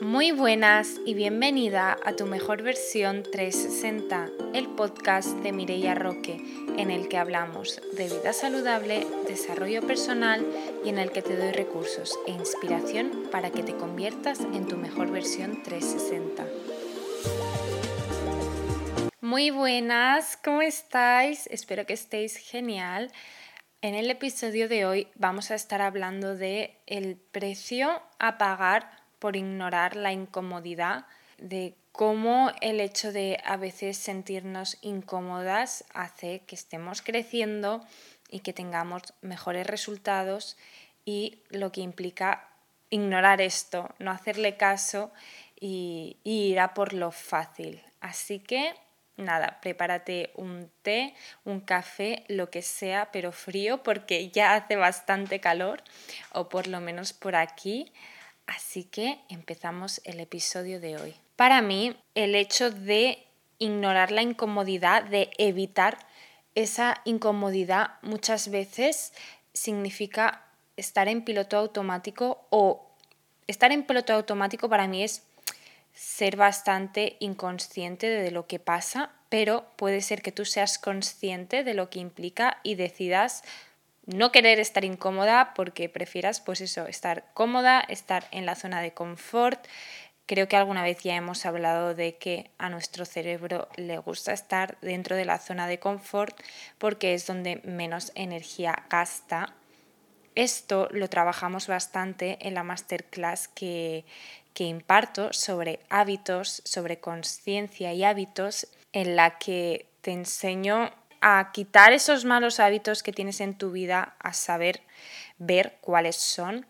Muy buenas y bienvenida a tu mejor versión 360, el podcast de Mireia Roque, en el que hablamos de vida saludable, desarrollo personal y en el que te doy recursos e inspiración para que te conviertas en tu mejor versión 360. Muy buenas, ¿cómo estáis? Espero que estéis genial. En el episodio de hoy vamos a estar hablando de el precio a pagar por ignorar la incomodidad, de cómo el hecho de a veces sentirnos incómodas hace que estemos creciendo y que tengamos mejores resultados y lo que implica ignorar esto, no hacerle caso y, ir a por lo fácil. Así que nada, prepárate un té, un café, lo que sea, pero frío porque ya hace bastante calor, o por lo menos por aquí. Así que empezamos el episodio de hoy. Para mí, el hecho de ignorar la incomodidad, de evitar esa incomodidad, muchas veces significa estar en piloto automático o estar en piloto automático para mí es ser bastante inconsciente de lo que pasa, pero puede ser que tú seas consciente de lo que implica y decidas no querer estar incómoda porque prefieras pues eso, estar cómoda, estar en la zona de confort. Creo que alguna vez ya hemos hablado de que a nuestro cerebro le gusta estar dentro de la zona de confort porque es donde menos energía gasta. Esto lo trabajamos bastante en la masterclass que, que imparto sobre hábitos, sobre conciencia y hábitos, en la que te enseño a quitar esos malos hábitos que tienes en tu vida, a saber ver cuáles son,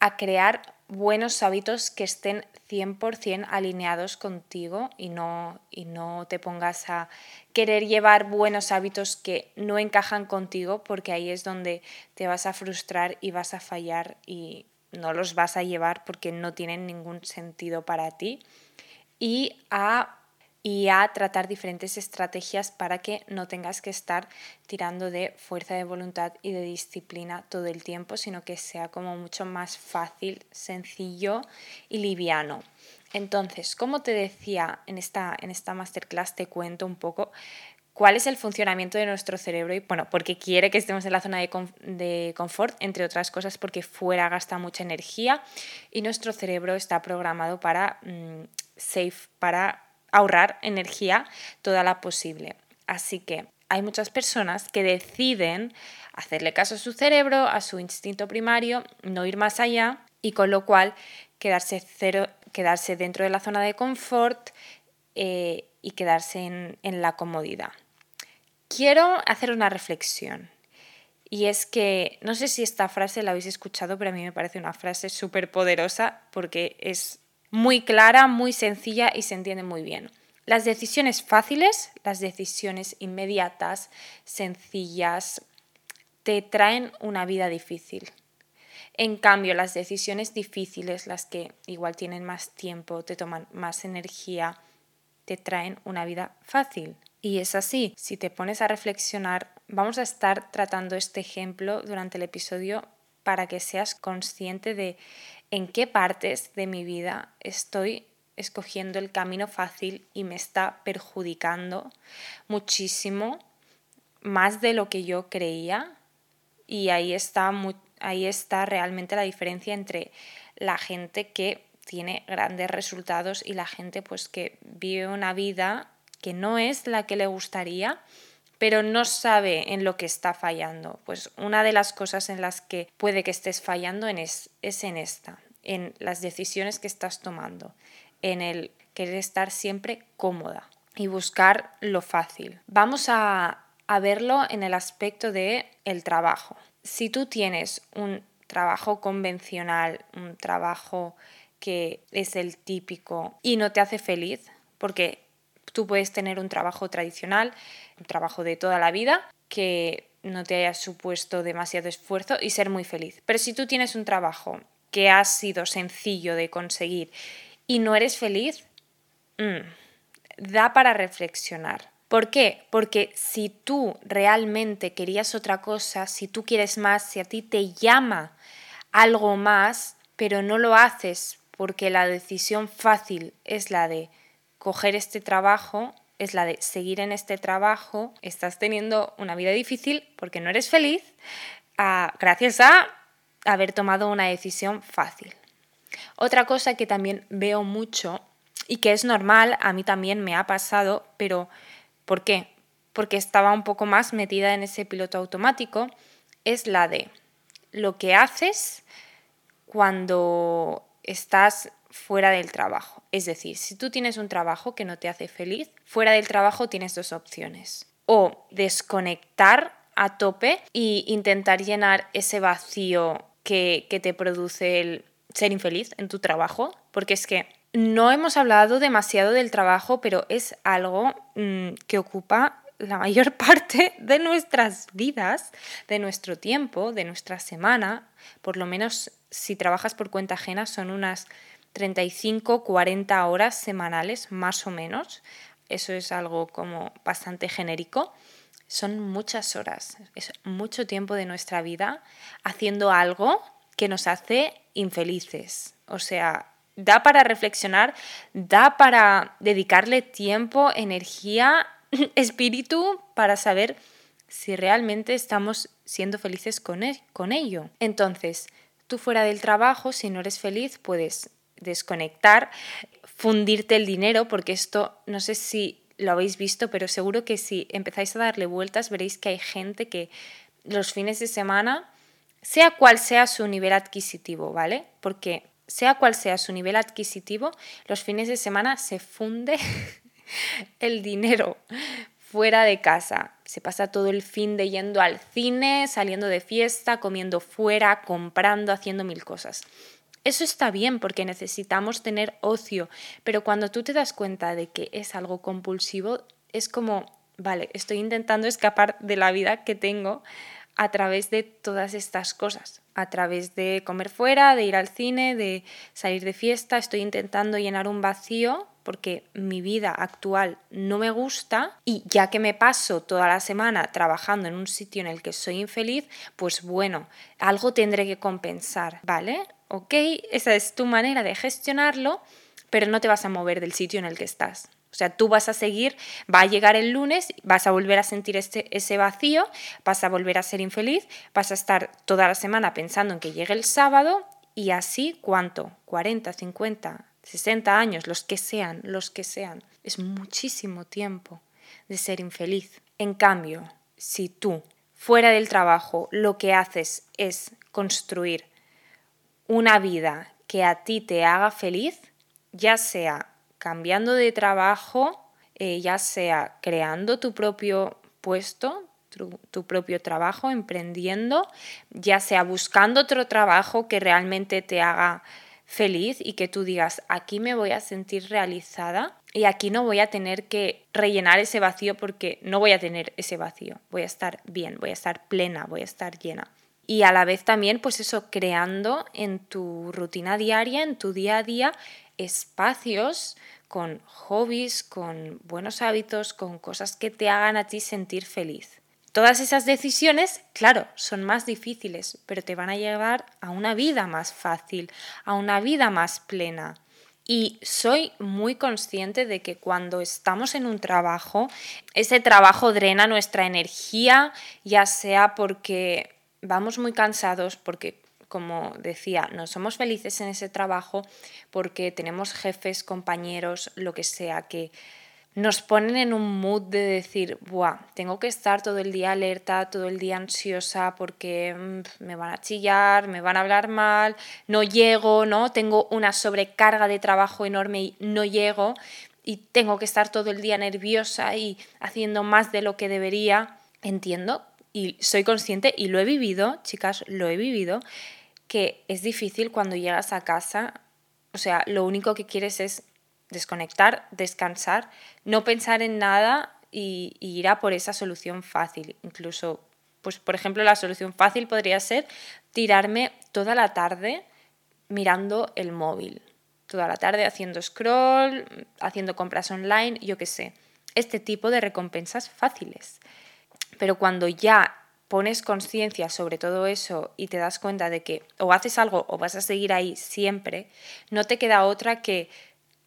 a crear buenos hábitos que estén 100% alineados contigo y no, y no te pongas a querer llevar buenos hábitos que no encajan contigo porque ahí es donde te vas a frustrar y vas a fallar y no los vas a llevar porque no tienen ningún sentido para ti. Y a y a tratar diferentes estrategias para que no tengas que estar tirando de fuerza de voluntad y de disciplina todo el tiempo, sino que sea como mucho más fácil, sencillo y liviano. Entonces, como te decía en esta, en esta masterclass, te cuento un poco cuál es el funcionamiento de nuestro cerebro y bueno, porque quiere que estemos en la zona de, confort, entre otras cosas porque fuera gasta mucha energía y nuestro cerebro está programado para mm, safe, para ahorrar energía toda la posible. Así que hay muchas personas que deciden hacerle caso a su cerebro, a su instinto primario, no ir más allá y con lo cual quedarse, cero, quedarse dentro de la zona de confort eh, y quedarse en, en la comodidad. Quiero hacer una reflexión. Y es que, no sé si esta frase la habéis escuchado, pero a mí me parece una frase súper poderosa porque es muy clara, muy sencilla y se entiende muy bien. Las decisiones fáciles, las decisiones inmediatas, sencillas, te traen una vida difícil. En cambio, las decisiones difíciles, las que igual tienen más tiempo, te toman más energía, te traen una vida fácil. Y es así, si te pones a reflexionar, vamos a estar tratando este ejemplo durante el episodio para que seas consciente de en qué partes de mi vida estoy escogiendo el camino fácil y me está perjudicando muchísimo, más de lo que yo creía. Y ahí está, ahí está realmente la diferencia entre la gente que tiene grandes resultados y la gente pues que vive una vida que no es la que le gustaría pero no sabe en lo que está fallando. Pues una de las cosas en las que puede que estés fallando es, es en esta, en las decisiones que estás tomando, en el querer estar siempre cómoda y buscar lo fácil. Vamos a, verlo en el aspecto de el trabajo. Si tú tienes un trabajo convencional, un trabajo que es el típico y no te hace feliz, porque Tú puedes tener un trabajo tradicional, un trabajo de toda la vida, que no te haya supuesto demasiado esfuerzo y ser muy feliz. Pero si tú tienes un trabajo que ha sido sencillo de conseguir y no eres feliz, mm, da para reflexionar. ¿Por qué? Porque si tú realmente querías otra cosa, si tú quieres más, si a ti te llama algo más, pero no lo haces porque la decisión fácil es la de coger este trabajo, es la de seguir en este trabajo, estás teniendo una vida difícil porque no eres feliz ah, gracias a haber tomado una decisión fácil. Otra cosa que también veo mucho y que es normal, a mí también me ha pasado, pero ¿por qué? Porque estaba un poco más metida en ese piloto automático, es la de lo que haces cuando estás fuera del trabajo. Es decir, si tú tienes un trabajo que no te hace feliz, fuera del trabajo tienes dos opciones. O desconectar a tope e intentar llenar ese vacío que, que te produce el ser infeliz en tu trabajo, porque es que no hemos hablado demasiado del trabajo, pero es algo mm, que ocupa la mayor parte de nuestras vidas, de nuestro tiempo, de nuestra semana. Por lo menos si trabajas por cuenta ajena son unas 35, 40 horas semanales, más o menos. Eso es algo como bastante genérico. Son muchas horas, es mucho tiempo de nuestra vida haciendo algo que nos hace infelices. O sea, da para reflexionar, da para dedicarle tiempo, energía, espíritu para saber si realmente estamos siendo felices con, e-, con ello. Entonces, tú fuera del trabajo, si no eres feliz, puedes desconectar, fundirte el dinero, porque esto no sé si lo habéis visto, pero seguro que si empezáis a darle vueltas veréis que hay gente que los fines de semana, sea cual sea su nivel adquisitivo, ¿vale? Porque sea cual sea su nivel adquisitivo, los fines de semana se funde el dinero fuera de casa. Se pasa todo el fin de yendo al cine, saliendo de fiesta, comiendo fuera, comprando, haciendo mil cosas. Eso está bien porque necesitamos tener ocio, pero cuando tú te das cuenta de que es algo compulsivo, es como, vale, estoy intentando escapar de la vida que tengo a través de todas estas cosas, a través de comer fuera, de ir al cine, de salir de fiesta, estoy intentando llenar un vacío porque mi vida actual no me gusta y ya que me paso toda la semana trabajando en un sitio en el que soy infeliz, pues bueno, algo tendré que compensar, ¿vale? Ok, esa es tu manera de gestionarlo, pero no te vas a mover del sitio en el que estás. O sea, tú vas a seguir, va a llegar el lunes, vas a volver a sentir este, ese vacío, vas a volver a ser infeliz, vas a estar toda la semana pensando en que llegue el sábado y así, ¿cuánto? 40, 50, 60 años, los que sean, los que sean. Es muchísimo tiempo de ser infeliz. En cambio, si tú, fuera del trabajo, lo que haces es construir una vida que a ti te haga feliz, ya sea cambiando de trabajo, eh, ya sea creando tu propio puesto, tu, propio trabajo, emprendiendo, ya sea buscando otro trabajo que realmente te haga feliz y que tú digas, aquí me voy a sentir realizada y aquí no voy a tener que rellenar ese vacío porque no voy a tener ese vacío, voy a estar bien, voy a estar plena, voy a estar llena. Y a la vez también, pues eso, creando en tu rutina diaria, en tu día a día, espacios con hobbies, con buenos hábitos, con cosas que te hagan a ti sentir feliz. Todas esas decisiones, claro, son más difíciles, pero te van a llevar a una vida más fácil, a una vida más plena. Y soy muy consciente de que cuando estamos en un trabajo, ese trabajo drena nuestra energía, ya sea porque vamos muy cansados, porque como decía, no somos felices en ese trabajo porque tenemos jefes, compañeros, lo que sea, que nos ponen en un mood de decir, Buah, tengo que estar todo el día alerta, todo el día ansiosa porque mm, me van a chillar, me van a hablar mal, no llego, ¿no? Tengo una sobrecarga de trabajo enorme y no llego y tengo que estar todo el día nerviosa y haciendo más de lo que debería. Entiendo y soy consciente y lo he vivido, chicas, lo he vivido, que es difícil cuando llegas a casa, o sea, lo único que quieres es desconectar, descansar, no pensar en nada y, ir a por esa solución fácil. Incluso, pues por ejemplo, la solución fácil podría ser tirarme toda la tarde mirando el móvil, toda la tarde haciendo scroll, haciendo compras online, yo qué sé. Este tipo de recompensas fáciles. Pero cuando ya pones conciencia sobre todo eso y te das cuenta de que o haces algo o vas a seguir ahí siempre, no te queda otra que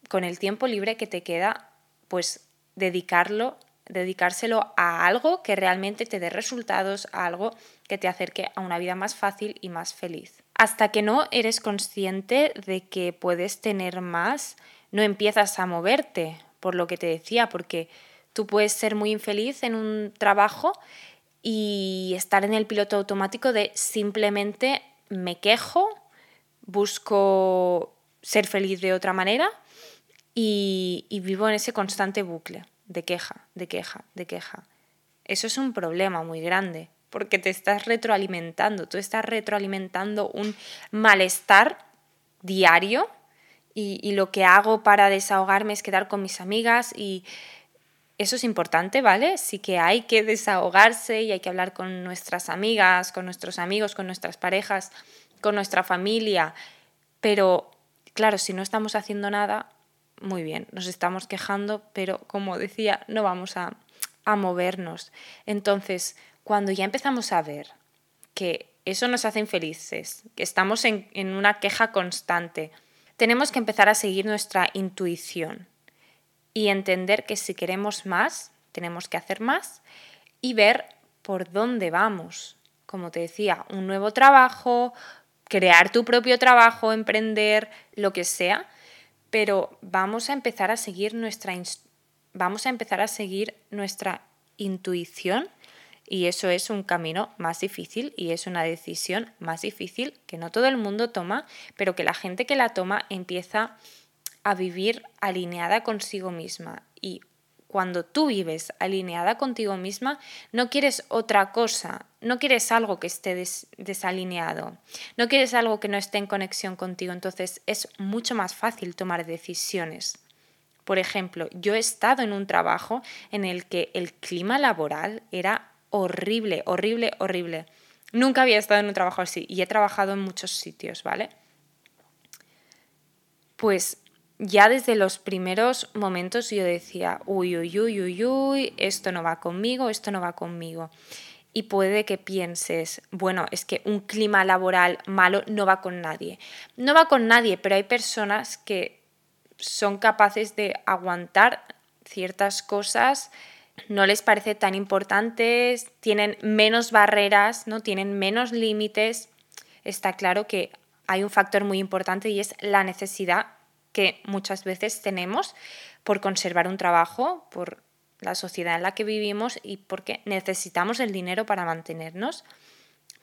con el tiempo libre que te queda, pues dedicarlo, dedicárselo a algo que realmente te dé resultados, a algo que te acerque a una vida más fácil y más feliz. Hasta que no eres consciente de que puedes tener más, no empiezas a moverte, por lo que te decía, porque tú puedes ser muy infeliz en un trabajo y estar en el piloto automático de simplemente me quejo, busco ser feliz de otra manera y, vivo en ese constante bucle de queja, de queja, de queja. Eso es un problema muy grande porque te estás retroalimentando, tú estás retroalimentando un malestar diario y, y, lo que hago para desahogarme es quedar con mis amigas y eso es importante, ¿vale? Sí que hay que desahogarse y hay que hablar con nuestras amigas, con nuestros amigos, con nuestras parejas, con nuestra familia, pero claro, si no estamos haciendo nada, muy bien, nos estamos quejando, pero como decía, no vamos a, a movernos. Entonces, cuando ya empezamos a ver que eso nos hace infelices, que estamos en, en una queja constante, tenemos que empezar a seguir nuestra intuición y entender que si queremos más, tenemos que hacer más y ver por dónde vamos. Como te decía, un nuevo trabajo, crear tu propio trabajo, emprender, lo que sea, pero vamos a empezar a seguir nuestra vamos a empezar a seguir nuestra intuición y eso es un camino más difícil y es una decisión más difícil que no todo el mundo toma, pero que la gente que la toma empieza a vivir alineada consigo misma. Y cuando tú vives alineada contigo misma, no quieres otra cosa, no quieres algo que esté desalineado, no quieres algo que no esté en conexión contigo. Entonces es mucho más fácil tomar decisiones. Por ejemplo, yo he estado en un trabajo en el que el clima laboral era horrible, horrible, horrible. Nunca había estado en un trabajo así y he trabajado en muchos sitios, ¿vale? Pues ya desde los primeros momentos yo decía, uy, uy, uy, uy, uy, esto no va conmigo, esto no va conmigo. Y puede que pienses, bueno, es que un clima laboral malo no va con nadie. No va con nadie, pero hay personas que son capaces de aguantar ciertas cosas, no les parece tan importantes, tienen menos barreras, ¿no? tienen menos límites. Está claro que hay un factor muy importante y es la necesidad que muchas veces tenemos por conservar un trabajo, por la sociedad en la que vivimos y porque necesitamos el dinero para mantenernos,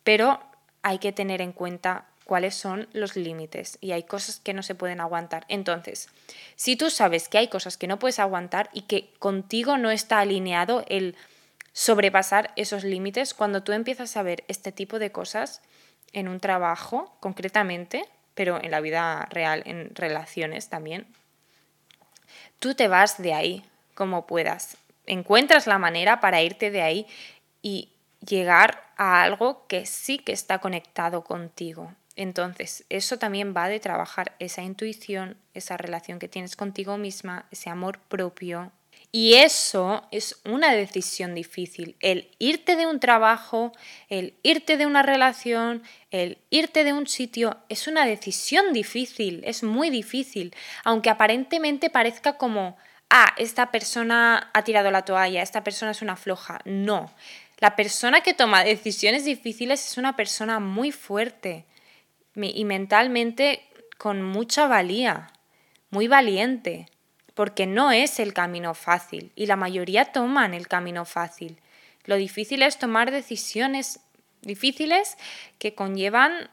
pero hay que tener en cuenta cuáles son los límites y hay cosas que no se pueden aguantar. Entonces, si tú sabes que hay cosas que no puedes aguantar y que contigo no está alineado el sobrepasar esos límites, cuando tú empiezas a ver este tipo de cosas en un trabajo concretamente, pero en la vida real, en relaciones también. Tú te vas de ahí como puedas. Encuentras la manera para irte de ahí y llegar a algo que sí que está conectado contigo. Entonces, eso también va de trabajar esa intuición, esa relación que tienes contigo misma, ese amor propio, y eso es una decisión difícil, el irte de un trabajo, el irte de una relación, el irte de un sitio, es una decisión difícil, es muy difícil, aunque aparentemente parezca como, ah, esta persona ha tirado la toalla, esta persona es una floja. No, la persona que toma decisiones difíciles es una persona muy fuerte y mentalmente con mucha valía, muy valiente porque no es el camino fácil y la mayoría toman el camino fácil. Lo difícil es tomar decisiones difíciles que conllevan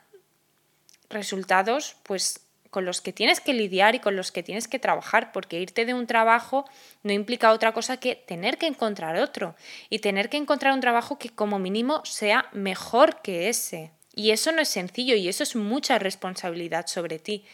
resultados pues con los que tienes que lidiar y con los que tienes que trabajar, porque irte de un trabajo no implica otra cosa que tener que encontrar otro y tener que encontrar un trabajo que como mínimo sea mejor que ese. Y eso no es sencillo y eso es mucha responsabilidad sobre ti,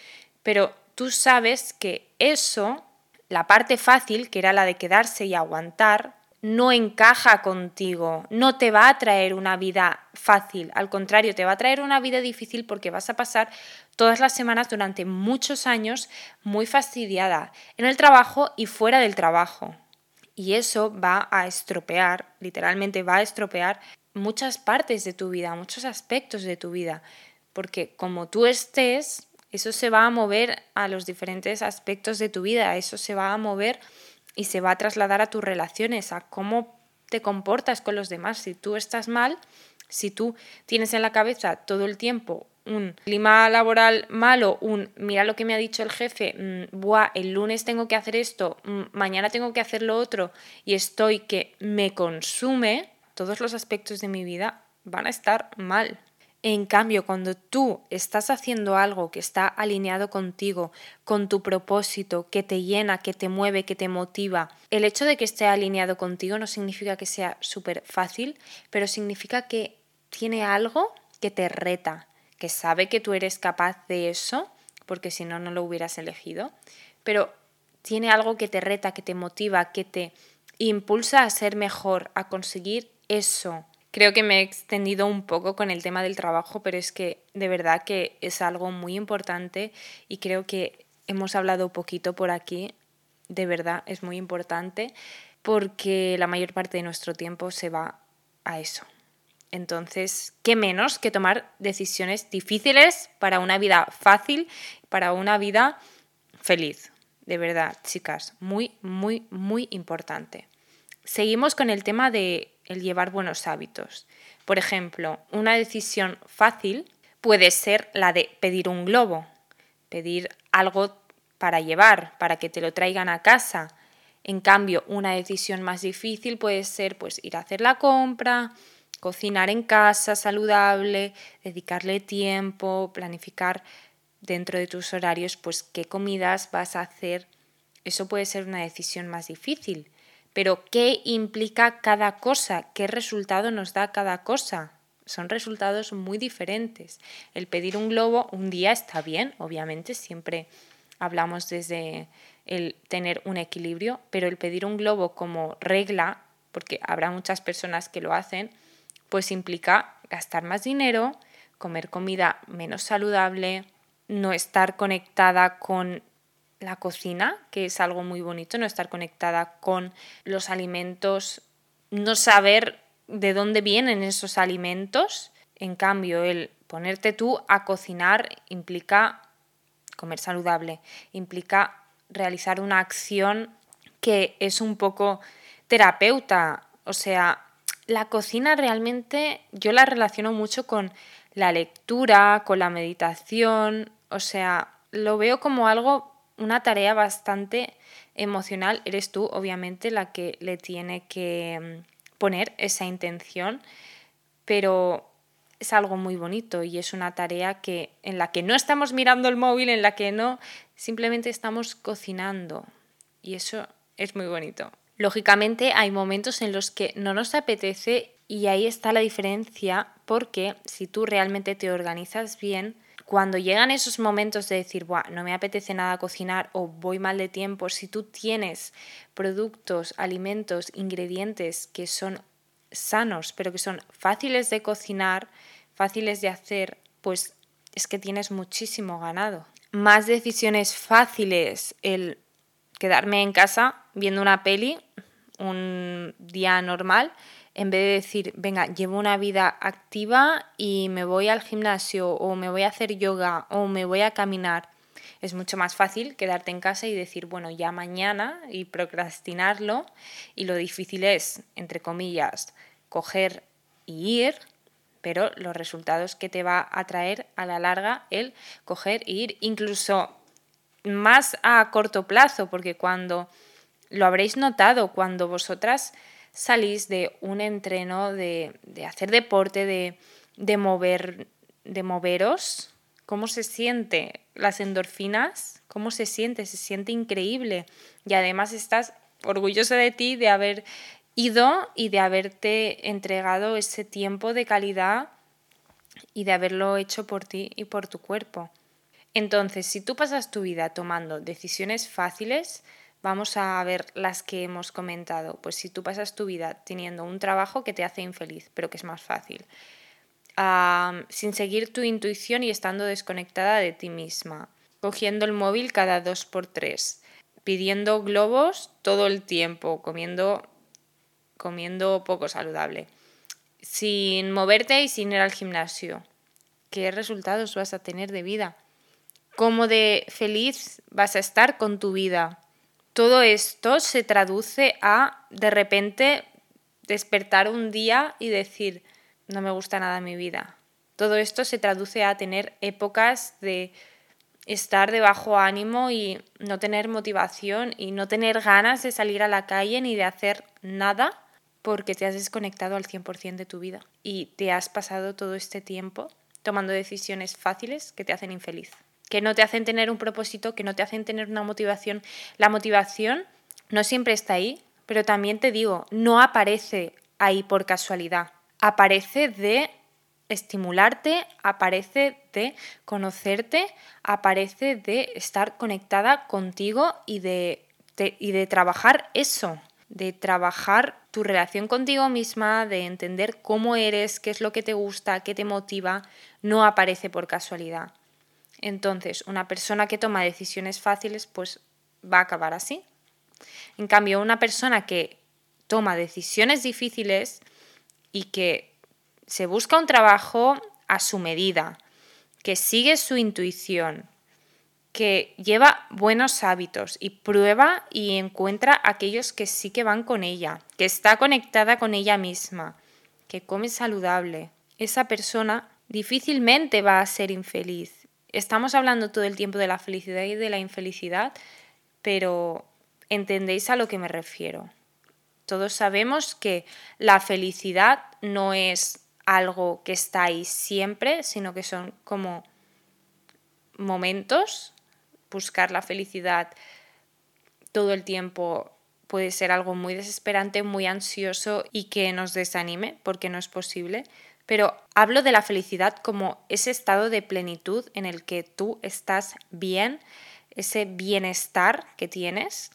pero tú sabes que eso la parte fácil, que era la de quedarse y aguantar, no encaja contigo, no te va a traer una vida fácil, al contrario, te va a traer una vida difícil porque vas a pasar todas las semanas durante muchos años muy fastidiada en el trabajo y fuera del trabajo. Y eso va a estropear, literalmente va a estropear muchas partes de tu vida, muchos aspectos de tu vida, porque como tú estés, eso se va a mover a los diferentes aspectos de tu vida, eso se va a mover y se va a trasladar a tus relaciones, a cómo te comportas con los demás. Si tú estás mal, si tú tienes en la cabeza todo el tiempo un clima laboral malo, un mira lo que me ha dicho el jefe, mm, buah, el lunes tengo que hacer esto, mm, mañana tengo que hacer lo otro y estoy que me consume, todos los aspectos de mi vida van a estar mal. En cambio, cuando tú estás haciendo algo que está alineado contigo, con tu propósito, que te llena, que te mueve, que te motiva, el hecho de que esté alineado contigo no significa que sea súper fácil, pero significa que tiene algo que te reta, que sabe que tú eres capaz de eso, porque si no, no lo hubieras elegido, pero tiene algo que te reta, que te motiva, que te impulsa a ser mejor, a conseguir eso. Creo que me he extendido un poco con el tema del trabajo, pero es que de verdad que es algo muy importante y creo que hemos hablado poquito por aquí. De verdad es muy importante porque la mayor parte de nuestro tiempo se va a eso, entonces, ¿qué menos que tomar decisiones difíciles para una vida fácil, para una vida feliz? De verdad, chicas, muy, muy, muy importante. Seguimos con el tema de el llevar buenos hábitos. Por ejemplo, una decisión fácil puede ser la de pedir un globo, pedir algo para llevar, para que te lo traigan a casa. En cambio, una decisión más difícil puede ser pues ir a hacer la compra, cocinar en casa saludable, dedicarle tiempo, planificar dentro de tus horarios, pues qué comidas vas a hacer. Eso puede ser una decisión más difícil. Pero ¿qué implica cada cosa? ¿Qué resultado nos da cada cosa? Son resultados muy diferentes. El pedir un globo un día está bien, obviamente, siempre hablamos desde el tener un equilibrio, pero el pedir un globo como regla, porque habrá muchas personas que lo hacen, pues implica gastar más dinero, comer comida menos saludable, no estar conectada con la cocina, que es algo muy bonito, no estar conectada con los alimentos, no saber de dónde vienen esos alimentos. En cambio, el ponerte tú a cocinar implica comer saludable, implica realizar una acción que es un poco terapeuta, o sea, la cocina realmente yo la relaciono mucho con la lectura, con la meditación, o sea, lo veo como algo, una tarea bastante emocional. Eres tú, obviamente, la que le tiene que mm, poner esa intención, pero es algo muy bonito y es una tarea que en la que no estamos mirando el móvil, en la que no, simplemente estamos cocinando y eso es muy bonito. Lógicamente hay momentos en los que no nos apetece y ahí está la diferencia porque si tú realmente te organizas bien, cuando llegan esos momentos de decir, Buah, no me apetece nada cocinar o voy mal de tiempo, si tú tienes productos, alimentos, ingredientes que son sanos, pero que son fáciles de cocinar, fáciles de hacer, pues es que tienes muchísimo ganado. Más decisiones fáciles, el quedarme en casa viendo una peli un día normal, en vez de decir, venga, llevo una vida activa y me voy al gimnasio o me voy a hacer yoga o me voy a caminar, es mucho más fácil quedarte en casa y decir, bueno, ya mañana y procrastinarlo. Y lo difícil es, entre comillas, coger y ir, pero los resultados que te va a traer a la larga el coger e ir, incluso más a corto plazo, porque cuando lo habréis notado cuando vosotras salís de un entreno, de, hacer deporte, de, mover, de moveros, cómo se siente las endorfinas, cómo se siente, se siente increíble. Y además estás orgullosa de ti de haber ido y de haberte entregado ese tiempo de calidad y de haberlo hecho por ti y por tu cuerpo. Entonces, si tú pasas tu vida tomando decisiones fáciles, Vamos a ver las que hemos comentado. Pues si tú pasas tu vida teniendo un trabajo que te hace infeliz, pero que es más fácil, sin seguir tu intuición y estando desconectada de ti misma, cogiendo el móvil cada dos por tres, pidiendo globos todo el tiempo, comiendo, comiendo poco saludable. sin moverte y sin ir al gimnasio. ¿Qué resultados vas a tener de vida? ¿Cómo de feliz vas a estar con tu vida? Todo esto se traduce a de repente despertar un día y decir, no me gusta nada mi vida. Todo esto se traduce a tener épocas de estar de bajo ánimo y no tener motivación y no tener ganas de salir a la calle ni de hacer nada porque te has desconectado al 100% de tu vida y te has pasado todo este tiempo tomando decisiones fáciles que te hacen infeliz, que no te hacen tener un propósito, que no te hacen tener una motivación. La motivación no siempre está ahí, pero también te digo, no aparece ahí por casualidad, aparece de estimularte, aparece de conocerte, aparece de estar conectada contigo y de, y de trabajar eso, de trabajar tu relación contigo misma, de entender cómo eres, qué es lo que te gusta, qué te motiva, no aparece por casualidad. Entonces, una persona que toma decisiones fáciles, pues va a acabar así. En cambio, una persona que toma decisiones difíciles y que se busca un trabajo a su medida, que sigue su intuición, que lleva buenos hábitos y prueba y encuentra aquellos que sí que van con ella, que está conectada con ella misma, que come saludable. Esa persona difícilmente va a ser infeliz. Estamos hablando todo el tiempo de la felicidad y de la infelicidad, pero entendéis a lo que me refiero. Todos sabemos que la felicidad no es algo que está ahí siempre, sino que son como momentos. Buscar la felicidad todo el tiempo puede ser algo muy desesperante, muy ansioso y que nos desanime, porque no es posible. Pero hablo de la felicidad como ese estado de plenitud en el que tú estás bien, ese bienestar que tienes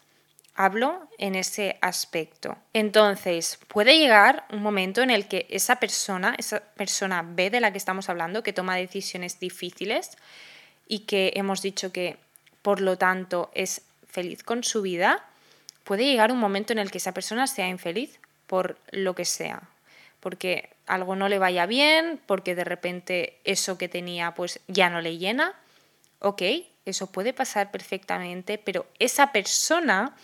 hablo en ese aspecto. Entonces, puede llegar un momento en el que esa persona, esa persona B de la que estamos hablando, que toma decisiones difíciles y que hemos dicho que por lo tanto es feliz con su vida, puede llegar un momento en el que esa persona sea infeliz por lo que sea, porque algo no le vaya bien, porque de repente eso que tenía pues ya no le llena. Ok, eso puede pasar perfectamente, pero esa persona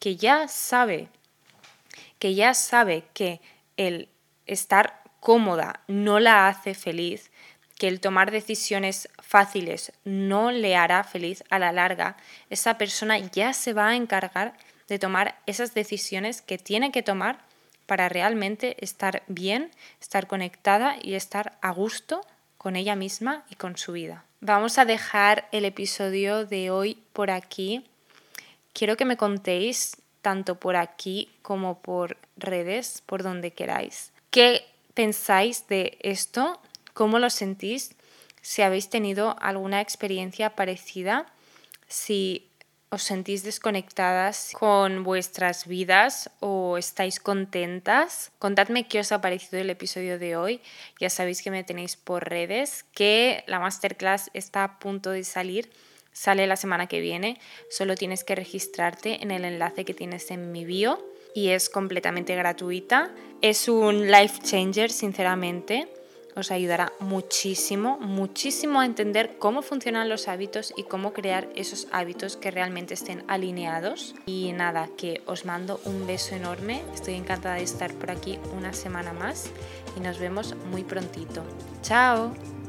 que ya sabe, que ya sabe que el estar cómoda no la hace feliz, que el tomar decisiones fáciles no le hará feliz a la larga, esa persona ya se va a encargar de tomar esas decisiones que tiene que tomar para realmente estar bien, estar conectada y estar a gusto con ella misma y con su vida. Vamos a dejar el episodio de hoy por aquí quiero que me contéis tanto por aquí como por redes, por donde queráis. ¿Qué pensáis de esto? ¿Cómo lo sentís? Si habéis tenido alguna experiencia parecida, si os sentís desconectadas con vuestras vidas o estáis contentas. Contadme qué os ha parecido el episodio de hoy. Ya sabéis que me tenéis por redes, que la masterclass está a punto de salir Sale la semana que viene, solo tienes que registrarte en el enlace que tienes en mi bio y es completamente gratuita. Es un life changer, sinceramente. Os ayudará muchísimo, muchísimo a entender cómo funcionan los hábitos y cómo crear esos hábitos que realmente estén alineados. Y nada, que os mando un beso enorme. Estoy encantada de estar por aquí una semana más y nos vemos muy prontito. Chao.